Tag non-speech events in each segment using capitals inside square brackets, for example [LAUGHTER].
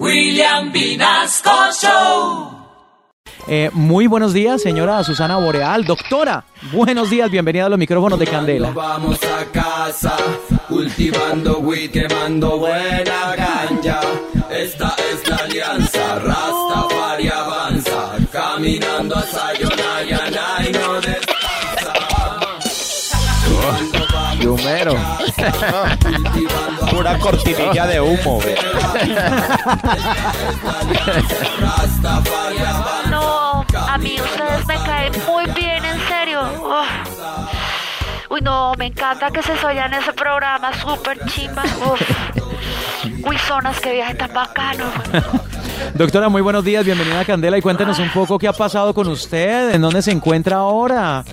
William Vinasco Show. Eh, muy buenos días, señora Susana Boreal. Doctora, buenos días, bienvenida a los micrófonos de Candela. Vamos a casa, cultivando weed, quemando buena ganja. Esta es la alianza, Rastafari avanza, caminando a Cultivando [LAUGHS] Pura cortinilla de humo. avanza. No, a mí ustedes me caen muy bien, en serio. Oh. Uy, no, me encanta que se soya en ese programa, súper chimba. Uy, zonas, que viaje tan bacano. Doctora, muy buenos días, bienvenida a Candela y cuéntenos un poco qué ha pasado con usted, en dónde se encuentra ahora.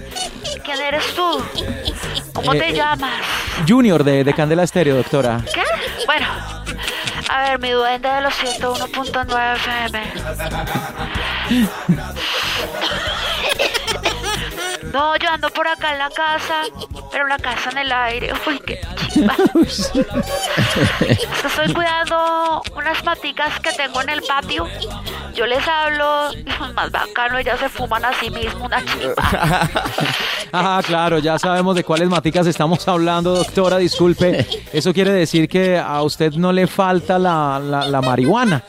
¿Quién eres tú? ¿Cómo Eh, te eh. llamas? Junior de, de Candela Estéreo, doctora. ¿Qué? Bueno, a ver, mi duende de los 101.9 FM. [LAUGHS] No, yo ando por acá en la casa, pero la casa en el aire. [LAUGHS] Uy, qué chimba. [LAUGHS] Estoy cuidando unas maticas que tengo en el patio. Yo les hablo, más bacano, ellas se fuman a sí mismo una chimba. [LAUGHS] Ah, claro, ya sabemos de cuáles maticas estamos hablando, doctora, disculpe. Eso quiere decir que a usted no le falta la, la- la marihuana.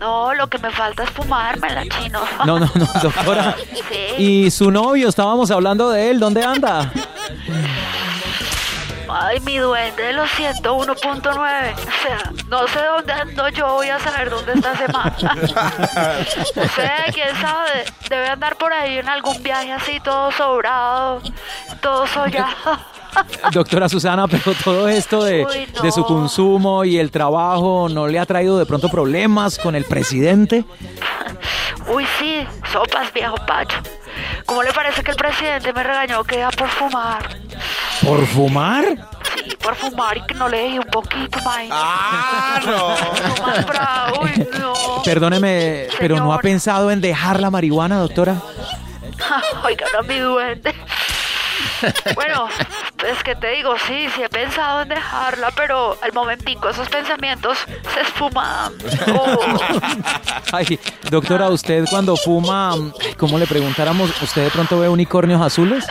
No, lo que me falta es fumármela, chino. No, no, no, doctora. [LAUGHS] Sí. Y su novio, estábamos hablando de él, ¿dónde anda? [LAUGHS] Ay, mi duende de los 101.9. O sea, no sé dónde ando yo, voy a saber dónde está ese man. [LAUGHS] Quién sabe. Debe andar por ahí en algún viaje así, todo sobrado, todo sollado. [LAUGHS] Doctora Susana, pero todo esto de, Uy, no. de su consumo y el trabajo, ¿no le ha traído de pronto problemas con el presidente? Uy, sí, sopas, viejo pacho. ¿Cómo le parece que el presidente me regañó que era por fumar? ¿Por fumar? Sí, por fumar y que no le dejé un poquito, más. Ah, no. No más bravo, uy, no. Perdóneme, pero ¿no ha pensado en dejar la marihuana, doctora? [LAUGHS] Oigan a mi duende. Bueno, es que te digo, sí, sí he pensado en dejarla, pero al momentico esos pensamientos se esfuman. Oh, [LAUGHS] Ay, doctora, usted cuando fuma, ¿cómo le preguntáramos? ¿Usted de pronto ve unicornios azules?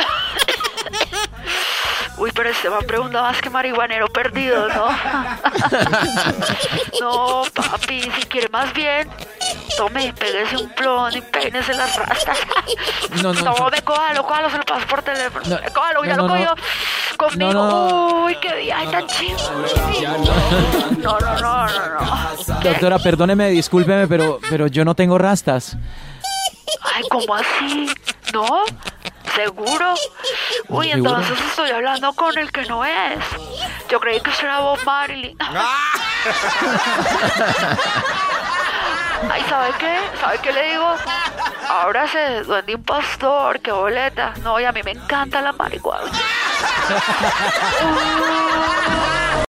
Uy, pero este me ha preguntado más que marihuanero perdido, ¿no? [LAUGHS] No, papi, si quiere más bien, tome, pégese un plon y peínese las rastas. No, no, no. me cójalo, cójalo, se lo paso por teléfono. No, Cójalo, ya no, lo no, cogió conmigo. No, no. Uy, qué viaje tan chido. No, no, no, no, no. Doctora, perdóneme, discúlpeme, pero, pero yo no tengo rastas. Ay, ¿cómo así? ¿No? ¿Seguro? Uy, entonces estoy hablando con el que no es. Yo creí que era Bob Marley. Ay, ¿sabe qué? ¿Sabe qué le digo? Ahora se duende un pastor, qué boleta. No, y a mí me encanta la marihuana. [LAUGHS]